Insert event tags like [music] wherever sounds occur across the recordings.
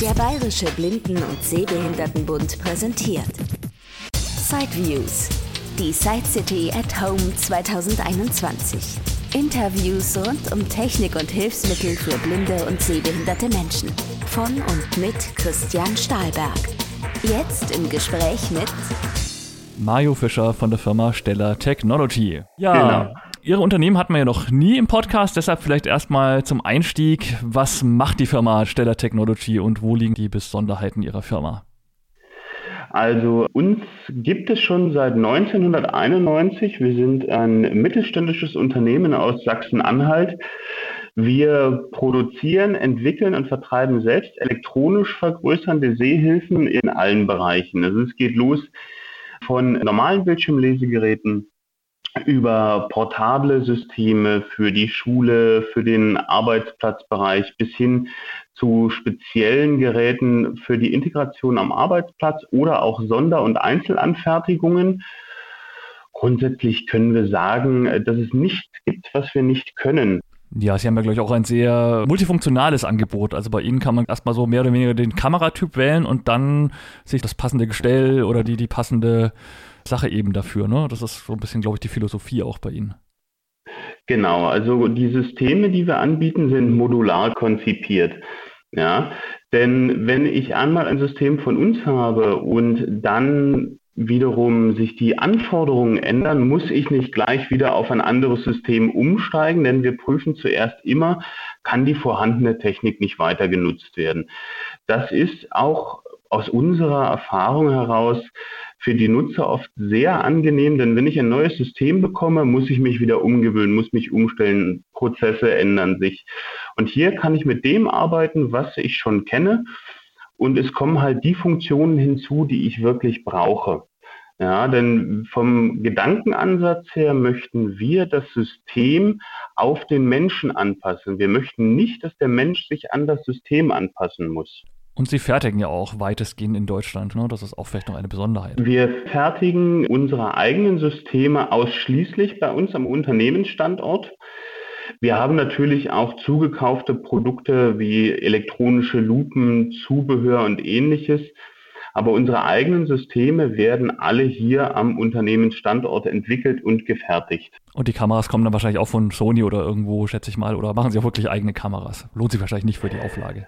Der Bayerische Blinden- und Sehbehindertenbund präsentiert Sideviews, die Side City at Home 2021. Interviews rund um Technik und Hilfsmittel für blinde und sehbehinderte Menschen. Von und mit Christian Stahlberg. Jetzt im Gespräch mit Mario Fischer von der Firma Stellar Technology. Ja, Genau. Ihre Unternehmen hatten wir ja noch nie im Podcast, deshalb vielleicht erstmal zum Einstieg. Was macht die Firma Stellar Technology und wo liegen die Besonderheiten Ihrer Firma? Also uns gibt es schon seit 1991. Wir sind ein mittelständisches Unternehmen aus Sachsen-Anhalt. Wir produzieren, entwickeln und vertreiben selbst elektronisch vergrößernde Sehhilfen in allen Bereichen. Also es geht los von normalen Bildschirmlesegeräten über portable Systeme für die Schule, für den Arbeitsplatzbereich bis hin zu speziellen Geräten für die Integration am Arbeitsplatz oder auch Sonder- und Einzelanfertigungen. Grundsätzlich können wir sagen, dass es nichts gibt, was wir nicht können. Ja, Sie haben ja, glaube ich, auch ein sehr multifunktionales Angebot. Also bei Ihnen kann man erstmal so mehr oder weniger den Kameratyp wählen und dann sich das passende Gestell oder die, die passende Sache eben dafür. Ne? Das ist so ein bisschen, glaube ich, die Philosophie auch bei Ihnen. Genau, also die Systeme, die wir anbieten, sind modular konzipiert. Ja, denn wenn ich einmal ein System von uns habe und dann wiederum sich die Anforderungen ändern, muss ich nicht gleich wieder auf ein anderes System umsteigen, denn wir prüfen zuerst immer, kann die vorhandene Technik nicht weiter genutzt werden. Das ist auch aus unserer Erfahrung heraus für die Nutzer oft sehr angenehm, denn wenn ich ein neues System bekomme, muss ich mich wieder umgewöhnen, muss mich umstellen, Prozesse ändern sich. Und hier kann ich mit dem arbeiten, was ich schon kenne und es kommen halt die Funktionen hinzu, die ich wirklich brauche. Ja, denn vom Gedankenansatz her möchten wir das System auf den Menschen anpassen. Wir möchten nicht, dass der Mensch sich an das System anpassen muss. Und Sie fertigen ja auch weitestgehend in Deutschland. Ne? Das ist auch vielleicht noch eine Besonderheit. Wir fertigen unsere eigenen Systeme ausschließlich bei uns am Unternehmensstandort. Wir haben natürlich auch zugekaufte Produkte wie elektronische Lupen, Zubehör und ähnliches. Aber unsere eigenen Systeme werden alle hier am Unternehmensstandort entwickelt und gefertigt. Und die Kameras kommen dann wahrscheinlich auch von Sony oder irgendwo, schätze ich mal, oder machen Sie auch wirklich eigene Kameras? Lohnt sich wahrscheinlich nicht für die Auflage.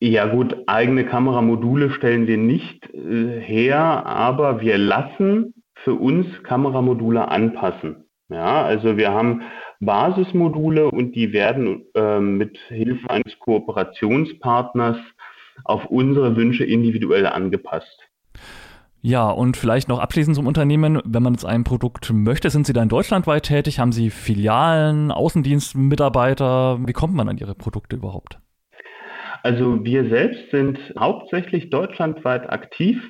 Ja gut, eigene Kameramodule stellen wir nicht äh, her, aber wir lassen für uns Kameramodule anpassen. Ja, also wir haben Basismodule und die werden äh, mit Hilfe eines Kooperationspartners auf unsere Wünsche individuell angepasst. Ja, und vielleicht noch abschließend zum Unternehmen, wenn man jetzt ein Produkt möchte, sind Sie dann deutschlandweit tätig? Haben Sie Filialen, Außendienstmitarbeiter? Wie kommt man an Ihre Produkte überhaupt? Also wir selbst sind hauptsächlich deutschlandweit aktiv.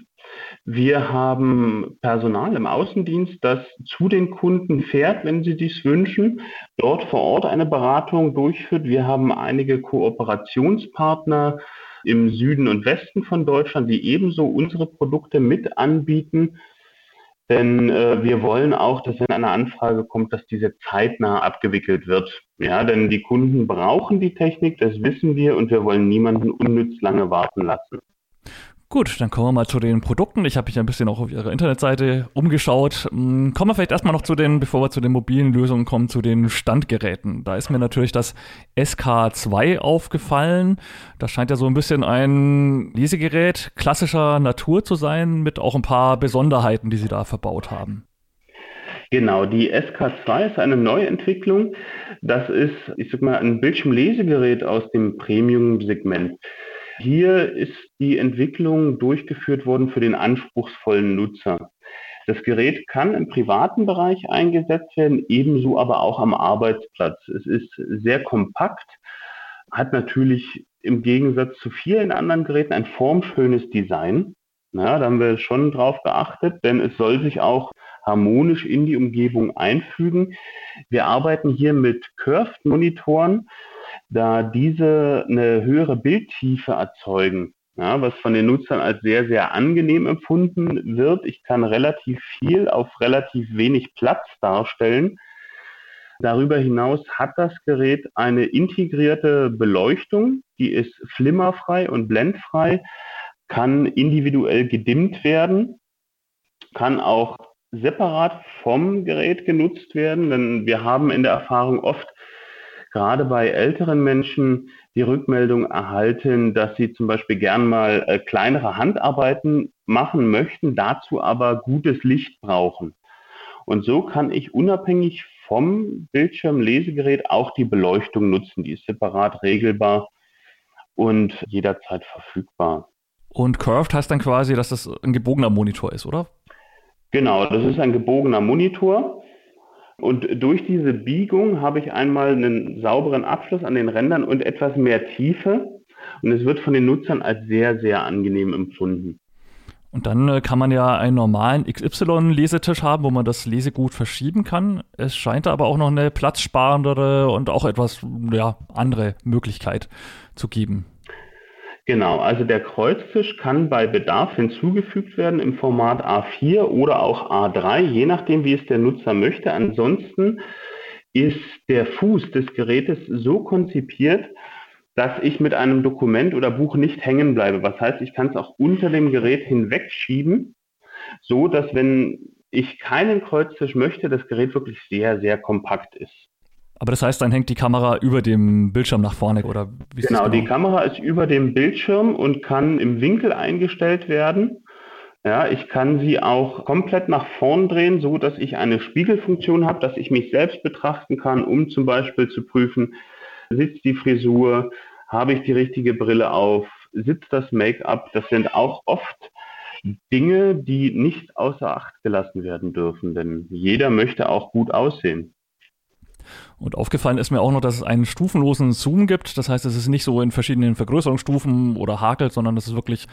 Wir haben Personal im Außendienst, das zu den Kunden fährt, wenn sie dies wünschen, dort vor Ort eine Beratung durchführt. Wir haben einige Kooperationspartner im Süden und Westen von Deutschland, die ebenso unsere Produkte mit anbieten. Denn äh, wir wollen auch, dass wenn eine Anfrage kommt, dass diese zeitnah abgewickelt wird. Ja, denn die Kunden brauchen die Technik, das wissen wir und wir wollen niemanden unnütz lange warten lassen. Gut, dann kommen wir mal zu den Produkten. Ich habe mich ein bisschen auch auf Ihrer Internetseite umgeschaut. Hm, Kommen wir vielleicht erstmal noch zu den, bevor wir zu den mobilen Lösungen kommen, zu den Standgeräten. Da ist mir natürlich das SK2 aufgefallen. Das scheint ja so ein bisschen ein Lesegerät klassischer Natur zu sein, mit auch ein paar Besonderheiten, die Sie da verbaut haben. Genau, die SK2 ist eine Neuentwicklung. Das ist, ich sag mal, ein Bildschirmlesegerät aus dem Premium-Segment. Hier ist die Entwicklung durchgeführt worden für den anspruchsvollen Nutzer. Das Gerät kann im privaten Bereich eingesetzt werden, ebenso aber auch am Arbeitsplatz. Es ist sehr kompakt, hat natürlich im Gegensatz zu vielen anderen Geräten ein formschönes Design. Ja, da haben wir schon drauf geachtet, denn es soll sich auch harmonisch in die Umgebung einfügen. Wir arbeiten hier mit Curved-Monitoren, da diese eine höhere Bildtiefe erzeugen, ja, was von den Nutzern als sehr, sehr angenehm empfunden wird. Ich kann relativ viel auf relativ wenig Platz darstellen. Darüber hinaus hat das Gerät eine integrierte Beleuchtung, die ist flimmerfrei und blendfrei, kann individuell gedimmt werden, kann auch separat vom Gerät genutzt werden, denn wir haben in der Erfahrung oft gerade bei älteren Menschen die Rückmeldung erhalten, dass sie zum Beispiel gern mal äh, kleinere Handarbeiten machen möchten, dazu aber gutes Licht brauchen. Und so kann ich unabhängig vom Bildschirmlesegerät auch die Beleuchtung nutzen. Die ist separat regelbar und jederzeit verfügbar. Und Curved heißt dann quasi, dass das ein gebogener Monitor ist, oder? Genau, das ist ein gebogener Monitor. Und durch diese Biegung habe ich einmal einen sauberen Abschluss an den Rändern und etwas mehr Tiefe. Und es wird von den Nutzern als sehr, sehr angenehm empfunden. Und dann äh, kann man ja einen normalen XY-Lesetisch haben, wo man das Lesegut verschieben kann. Es scheint aber auch noch eine platzsparendere und auch etwas ja, andere Möglichkeit zu geben. Genau, also der Kreuztisch kann bei Bedarf hinzugefügt werden im Format A4 oder auch A3, je nachdem, wie es der Nutzer möchte. Ansonsten ist der Fuß des Gerätes so konzipiert, dass ich mit einem Dokument oder Buch nicht hängen bleibe. Was heißt, ich kann es auch unter dem Gerät hinwegschieben, so dass wenn ich keinen Kreuztisch möchte, das Gerät wirklich sehr, sehr kompakt ist. Aber das heißt, dann hängt die Kamera über dem Bildschirm nach vorne oder genau, genau, die Kamera ist über dem Bildschirm und kann im Winkel eingestellt werden. Ja, ich kann sie auch komplett nach vorn drehen, so dass ich eine Spiegelfunktion habe, dass ich mich selbst betrachten kann, um zum Beispiel zu prüfen, sitzt die Frisur, habe ich die richtige Brille auf, sitzt das Make-up, das sind auch oft Dinge, die nicht außer Acht gelassen werden dürfen, denn jeder möchte auch gut aussehen. Und aufgefallen ist mir auch noch, dass es einen stufenlosen Zoom gibt. Das heißt, es ist nicht so in verschiedenen Vergrößerungsstufen oder hakelt, sondern es ist wirklich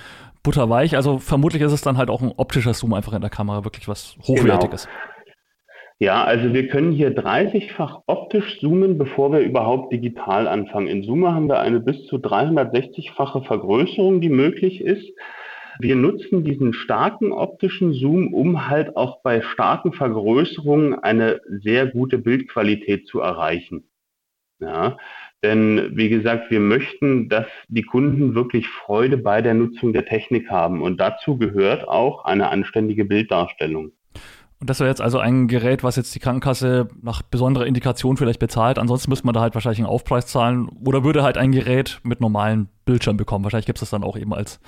butterweich. Also vermutlich ist es dann halt auch ein optischer Zoom einfach in der Kamera, wirklich was Hochwertiges. Genau. Ja, also wir können hier 30-fach optisch zoomen, bevor wir überhaupt digital anfangen. In Zoom haben wir eine bis zu 360-fache Vergrößerung, die möglich ist. Wir nutzen diesen starken optischen Zoom, um halt auch bei starken Vergrößerungen eine sehr gute Bildqualität zu erreichen. Ja, denn wie gesagt, wir möchten, dass die Kunden wirklich Freude bei der Nutzung der Technik haben. Und dazu gehört auch eine anständige Bilddarstellung. Und das wäre jetzt also ein Gerät, was jetzt die Krankenkasse nach besonderer Indikation vielleicht bezahlt. Ansonsten müsste man da halt wahrscheinlich einen Aufpreis zahlen oder würde halt ein Gerät mit normalen Bildschirm bekommen. Wahrscheinlich gibt es das dann auch eben als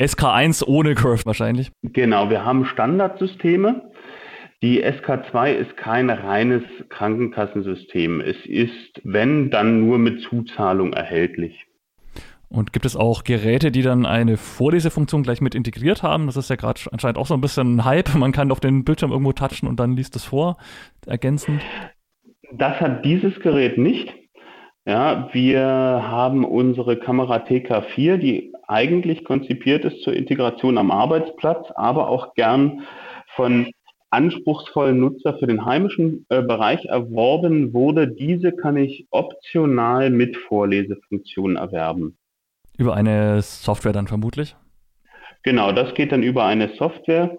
SK1 ohne Curve wahrscheinlich. Genau, wir haben Standardsysteme. Die SK2 ist kein reines Krankenkassensystem. Es ist, wenn, dann nur mit Zuzahlung erhältlich. Und gibt es auch Geräte, die dann eine Vorlesefunktion gleich mit integriert haben? Das ist ja gerade anscheinend auch so ein bisschen ein Hype. Man kann auf den Bildschirm irgendwo touchen und dann liest es vor, ergänzend. Das hat dieses Gerät nicht. Ja, wir haben unsere Kamera TK4, die eigentlich konzipiert ist zur Integration am Arbeitsplatz, aber auch gern von anspruchsvollen Nutzer für den heimischen äh, Bereich erworben wurde. Diese kann ich optional mit Vorlesefunktion erwerben. Über eine Software dann vermutlich? Genau, das geht dann über eine Software.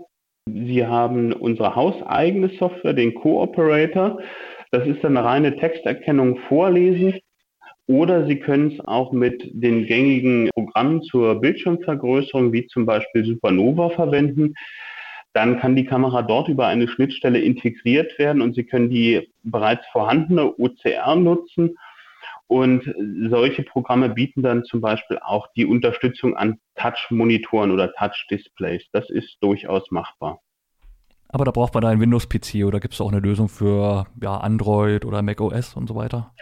Sie haben unsere hauseigene Software, den Cooperator. Das ist dann eine reine Texterkennung vorlesen. Oder Sie können es auch mit den gängigen Programmen zur Bildschirmvergrößerung, wie zum Beispiel Supernova, verwenden. Dann kann die Kamera dort über eine Schnittstelle integriert werden und Sie können die bereits vorhandene OCR nutzen und solche Programme bieten dann zum Beispiel auch die Unterstützung an Touch-Monitoren oder Touch-Displays. Das ist durchaus machbar. Aber da braucht man da einen Windows-PC oder gibt es auch eine Lösung für ja, Android oder Mac OS und so weiter?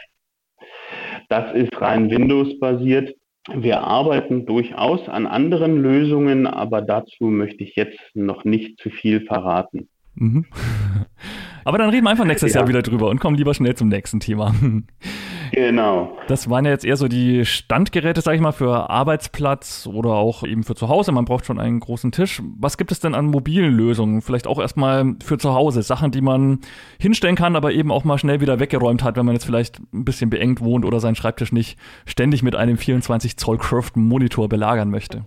Das ist rein Windows-basiert. Wir arbeiten durchaus an anderen Lösungen, aber dazu möchte ich jetzt noch nicht zu viel verraten. Mhm. [laughs] Aber dann reden wir einfach nächstes ja. Jahr wieder drüber und kommen lieber schnell zum nächsten Thema. [laughs] Genau. Das waren ja jetzt eher so die Standgeräte, sag ich mal, für Arbeitsplatz oder auch eben für zu Hause. Man braucht schon einen großen Tisch. Was gibt es denn an mobilen Lösungen? Vielleicht auch erstmal für zu Hause. Sachen, die man hinstellen kann, aber eben auch mal schnell wieder weggeräumt hat, wenn man jetzt vielleicht ein bisschen beengt wohnt oder seinen Schreibtisch nicht ständig mit einem 24 Zoll Curved Monitor belagern möchte.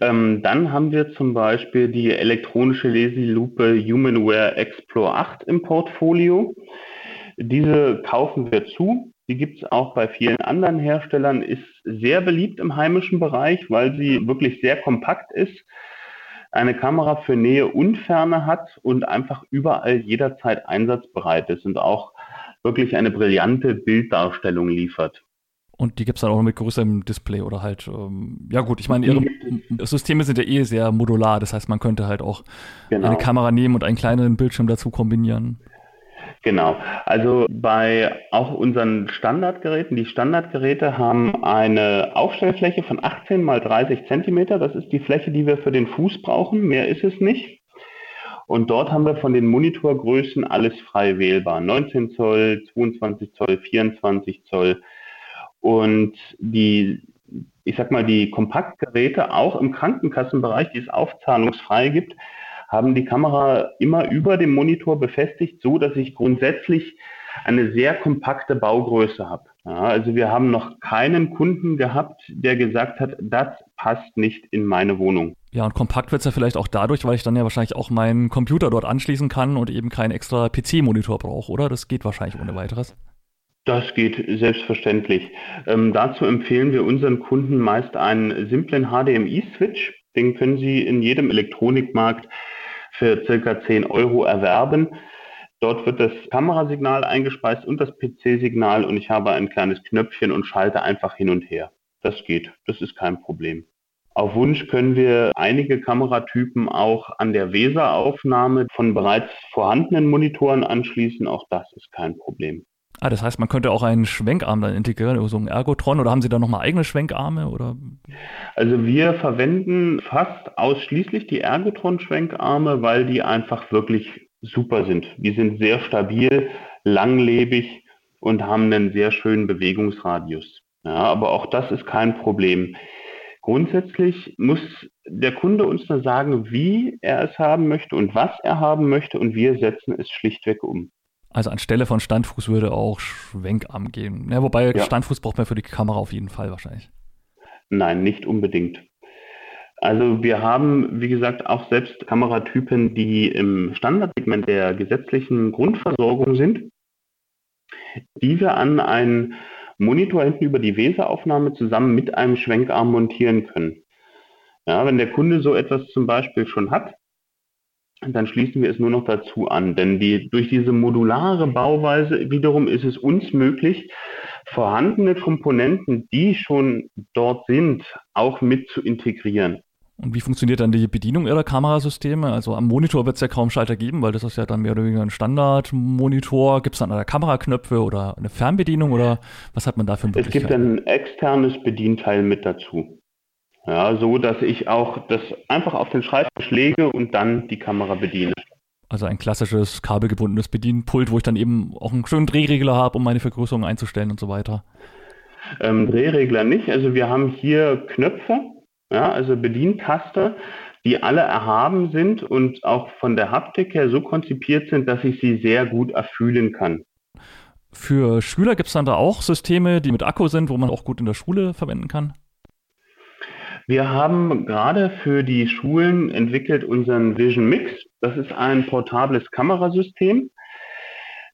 Ähm, dann haben wir zum Beispiel die elektronische Leselupe Humanware Explore 8 im Portfolio. Diese kaufen wir zu. Die gibt es auch bei vielen anderen Herstellern, ist sehr beliebt im heimischen Bereich, weil sie wirklich sehr kompakt ist, eine Kamera für Nähe und Ferne hat und einfach überall jederzeit einsatzbereit ist und auch wirklich eine brillante Bilddarstellung liefert. Und die gibt es dann auch mit größerem Display oder halt, ähm, ja gut, ich meine, ihre Systeme sind ja eh sehr modular, das heißt, man könnte halt auch genau. eine Kamera nehmen und einen kleineren Bildschirm dazu kombinieren. Genau. Also bei auch unseren Standardgeräten, die Standardgeräte haben eine Aufstellfläche von 18 mal 30 Zentimeter. Das ist die Fläche, die wir für den Fuß brauchen. Mehr ist es nicht. Und dort haben wir von den Monitorgrößen alles frei wählbar. 19 Zoll, 22 Zoll, 24 Zoll. Und die, ich sag mal, die Kompaktgeräte auch im Krankenkassenbereich, die es aufzahlungsfrei gibt, haben die Kamera immer über dem Monitor befestigt, so dass ich grundsätzlich eine sehr kompakte Baugröße habe. Ja, also wir haben noch keinen Kunden gehabt, der gesagt hat, das passt nicht in meine Wohnung. Ja, und kompakt wird es ja vielleicht auch dadurch, weil ich dann ja wahrscheinlich auch meinen Computer dort anschließen kann und eben keinen extra PC-Monitor brauche, oder? Das geht wahrscheinlich ohne weiteres. Das geht selbstverständlich. Ähm, dazu empfehlen wir unseren Kunden meist einen simplen HDMI-Switch. Den können Sie in jedem Elektronikmarkt für circa 10 Euro erwerben. Dort wird das Kamerasignal eingespeist und das PC-Signal und ich habe ein kleines Knöpfchen und schalte einfach hin und her. Das geht, das ist kein Problem. Auf Wunsch können wir einige Kameratypen auch an der Weser-Aufnahme von bereits vorhandenen Monitoren anschließen. Auch das ist kein Problem. Ah, das heißt, man könnte auch einen Schwenkarm dann integrieren, so einen Ergotron, oder haben Sie da nochmal eigene Schwenkarme? Oder? Also wir verwenden fast ausschließlich die Ergotron-Schwenkarme, weil die einfach wirklich super sind. Die sind sehr stabil, langlebig und haben einen sehr schönen Bewegungsradius. Ja, aber auch das ist kein Problem. Grundsätzlich muss der Kunde uns nur sagen, wie er es haben möchte und was er haben möchte und wir setzen es schlichtweg um. Also anstelle von Standfuß würde auch Schwenkarm gehen. Ja, wobei ja. Standfuß braucht man für die Kamera auf jeden Fall wahrscheinlich. Nein, nicht unbedingt. Also wir haben, wie gesagt, auch selbst Kameratypen, die im Standardsegment der gesetzlichen Grundversorgung sind, die wir an einen Monitor hinten über die Weser-Aufnahme zusammen mit einem Schwenkarm montieren können. Ja, wenn der Kunde so etwas zum Beispiel schon hat, dann schließen wir es nur noch dazu an. Denn die, durch diese modulare Bauweise wiederum ist es uns möglich, vorhandene Komponenten, die schon dort sind, auch mit zu integrieren. Und wie funktioniert dann die Bedienung Ihrer Kamerasysteme? Also am Monitor wird es ja kaum Schalter geben, weil das ist ja dann mehr oder weniger ein Standardmonitor. Gibt es dann eine Kameraknöpfe oder eine Fernbedienung oder was hat man da für Es gibt ein externes Bedienteil mit dazu. Ja, so dass ich auch das einfach auf den Schreibtisch lege und dann die Kamera bediene. Also ein klassisches kabelgebundenes Bedienpult, wo ich dann eben auch einen schönen Drehregler habe, um meine Vergrößerung einzustellen und so weiter. Ähm, Drehregler nicht. Also wir haben hier Knöpfe, ja, also Bedientaste, die alle erhaben sind und auch von der Haptik her so konzipiert sind, dass ich sie sehr gut erfühlen kann. Für Schüler gibt es dann da auch Systeme, die mit Akku sind, wo man auch gut in der Schule verwenden kann? Wir haben gerade für die Schulen entwickelt unseren Vision Mix. Das ist ein portables Kamerasystem.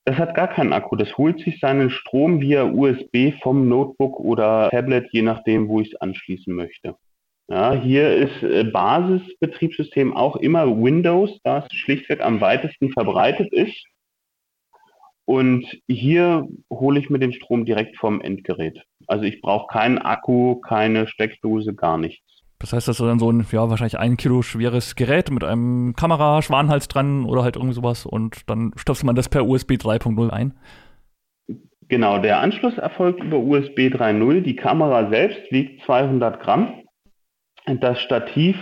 Das hat gar keinen Akku. Das holt sich seinen Strom via USB vom Notebook oder Tablet, je nachdem, wo ich es anschließen möchte. Ja, hier ist äh, Basisbetriebssystem auch immer Windows, da es schlichtweg am weitesten verbreitet ist. Und hier hole ich mir den Strom direkt vom Endgerät. Also ich brauche keinen Akku, keine Steckdose, gar nichts. Das heißt, das ist dann so ein, ja, wahrscheinlich ein Kilo schweres Gerät mit einem Kameraschwanhals dran oder halt irgendwie sowas und dann stopft man das per USB 3.0 ein. Genau, der Anschluss erfolgt über USB 3.0. Die Kamera selbst wiegt 200 Gramm. Das Stativ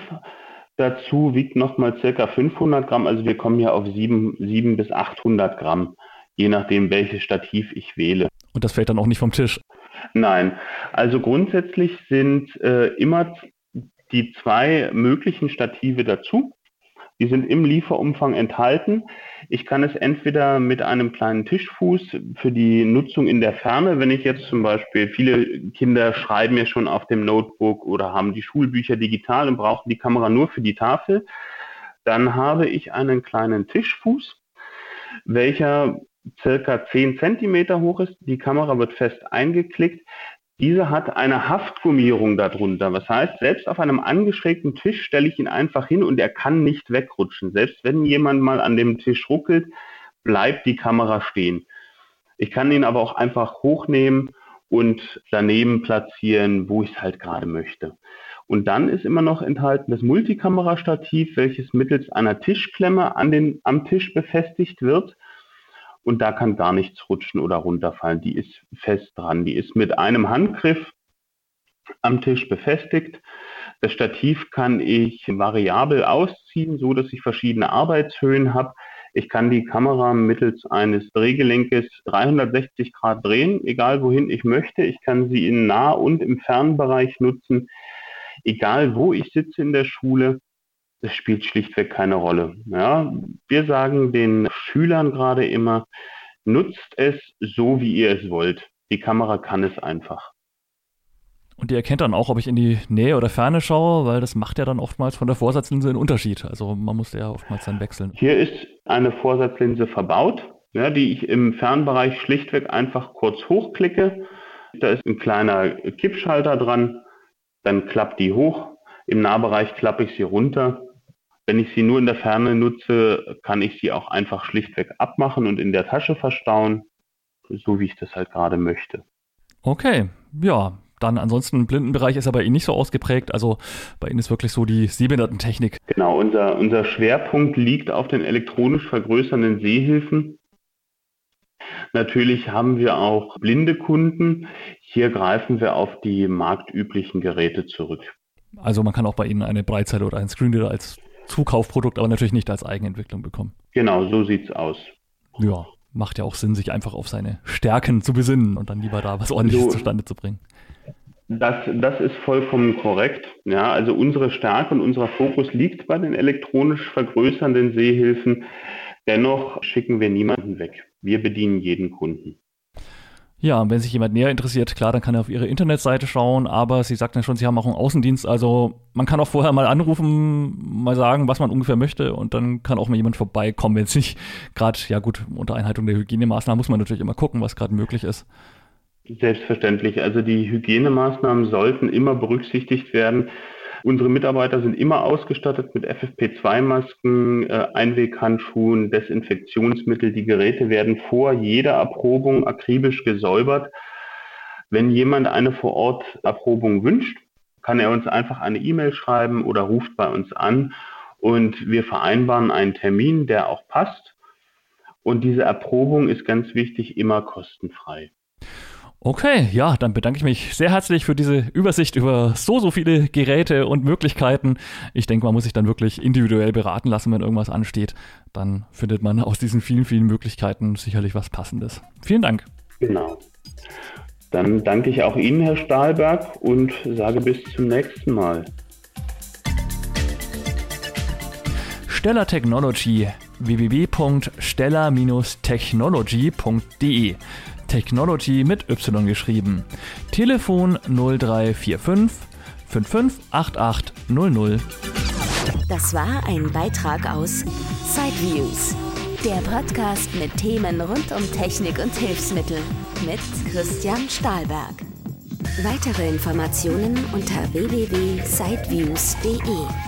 dazu wiegt nochmal circa 500 Gramm. Also wir kommen hier auf 7, 7 bis 800 Gramm je nachdem, welches Stativ ich wähle. Und das fällt dann auch nicht vom Tisch? Nein, also grundsätzlich sind äh, immer die zwei möglichen Stative dazu. Die sind im Lieferumfang enthalten. Ich kann es entweder mit einem kleinen Tischfuß für die Nutzung in der Ferne, wenn ich jetzt zum Beispiel, viele Kinder schreiben ja schon auf dem Notebook oder haben die Schulbücher digital und brauchen die Kamera nur für die Tafel, dann habe ich einen kleinen Tischfuß, welcher circa 10 Zentimeter hoch ist. Die Kamera wird fest eingeklickt. Diese hat eine Haftgummierung darunter. Was heißt, selbst auf einem angeschrägten Tisch stelle ich ihn einfach hin und er kann nicht wegrutschen. Selbst wenn jemand mal an dem Tisch ruckelt, bleibt die Kamera stehen. Ich kann ihn aber auch einfach hochnehmen und daneben platzieren, wo ich es halt gerade möchte. Und dann ist immer noch enthalten das Multikamerastativ, welches mittels einer Tischklemme an den, am Tisch befestigt wird. Und da kann gar nichts rutschen oder runterfallen. Die ist fest dran. Die ist mit einem Handgriff am Tisch befestigt. Das Stativ kann ich variabel ausziehen, so dass ich verschiedene Arbeitshöhen habe. Ich kann die Kamera mittels eines Drehgelenkes 360 Grad drehen, egal wohin ich möchte. Ich kann sie in Nah- und im Fernbereich nutzen, egal wo ich sitze in der Schule. Das spielt schlichtweg keine Rolle. Ja, wir sagen den Schülern gerade immer, nutzt es so, wie ihr es wollt. Die Kamera kann es einfach. Und ihr erkennt dann auch, ob ich in die Nähe oder Ferne schaue, weil das macht ja dann oftmals von der Vorsatzlinse einen Unterschied. Also man muss ja oftmals dann wechseln. Hier ist eine Vorsatzlinse verbaut, ja, die ich im Fernbereich schlichtweg einfach kurz hochklicke. Da ist ein kleiner Kippschalter dran, dann klappt die hoch. Im Nahbereich klappe ich sie runter. Wenn ich sie nur in der Ferne nutze, kann ich sie auch einfach schlichtweg abmachen und in der Tasche verstauen, so wie ich das halt gerade möchte. Okay, ja, dann ansonsten Blindenbereich ist aber eh nicht so ausgeprägt. Also bei Ihnen ist wirklich so die Sehbehindertentechnik. Genau, unser, unser Schwerpunkt liegt auf den elektronisch vergrößernden Sehhilfen. Natürlich haben wir auch blinde Kunden. Hier greifen wir auf die marktüblichen Geräte zurück. Also man kann auch bei Ihnen eine Breitseite oder ein Screenreader als Zukaufprodukt, aber natürlich nicht als Eigenentwicklung bekommen. Genau, so sieht's aus. Ja, macht ja auch Sinn, sich einfach auf seine Stärken zu besinnen und dann lieber da was ordentliches so, zustande zu bringen. Das, das ist vollkommen korrekt. Ja, also unsere Stärke und unser Fokus liegt bei den elektronisch vergrößernden Sehhilfen. Dennoch schicken wir niemanden weg. Wir bedienen jeden Kunden. Ja, wenn sich jemand näher interessiert, klar, dann kann er auf Ihre Internetseite schauen, aber Sie sagten ja schon, Sie haben auch einen Außendienst, also man kann auch vorher mal anrufen, mal sagen, was man ungefähr möchte und dann kann auch mal jemand vorbeikommen, wenn es nicht gerade, ja gut, unter Einhaltung der Hygienemaßnahmen muss man natürlich immer gucken, was gerade möglich ist. Selbstverständlich. Also die Hygienemaßnahmen sollten immer berücksichtigt werden. Unsere Mitarbeiter sind immer ausgestattet mit FFP2-Masken, äh, Einweghandschuhen, Desinfektionsmittel. Die Geräte werden vor jeder Erprobung akribisch gesäubert. Wenn jemand eine Vor-Ort-Erprobung wünscht, kann er uns einfach eine E-Mail schreiben oder ruft bei uns an und wir vereinbaren einen Termin, der auch passt. Und diese Erprobung ist ganz wichtig, immer kostenfrei. Okay, ja, dann bedanke ich mich sehr herzlich für diese Übersicht über so, so viele Geräte und Möglichkeiten. Ich denke, man muss sich dann wirklich individuell beraten lassen, wenn irgendwas ansteht. Dann findet man aus diesen vielen, vielen Möglichkeiten sicherlich was Passendes. Vielen Dank. Genau. Dann danke ich auch Ihnen, Herr Stahlberg, und sage bis zum nächsten Mal. Stellar Technology www.stellar-technology.de Technology mit Y geschrieben. Telefon 0345 558800. Das war ein Beitrag aus Sideviews, der Podcast mit Themen rund um Technik und Hilfsmittel mit Christian Stahlberg. Weitere Informationen unter www.sideviews.de.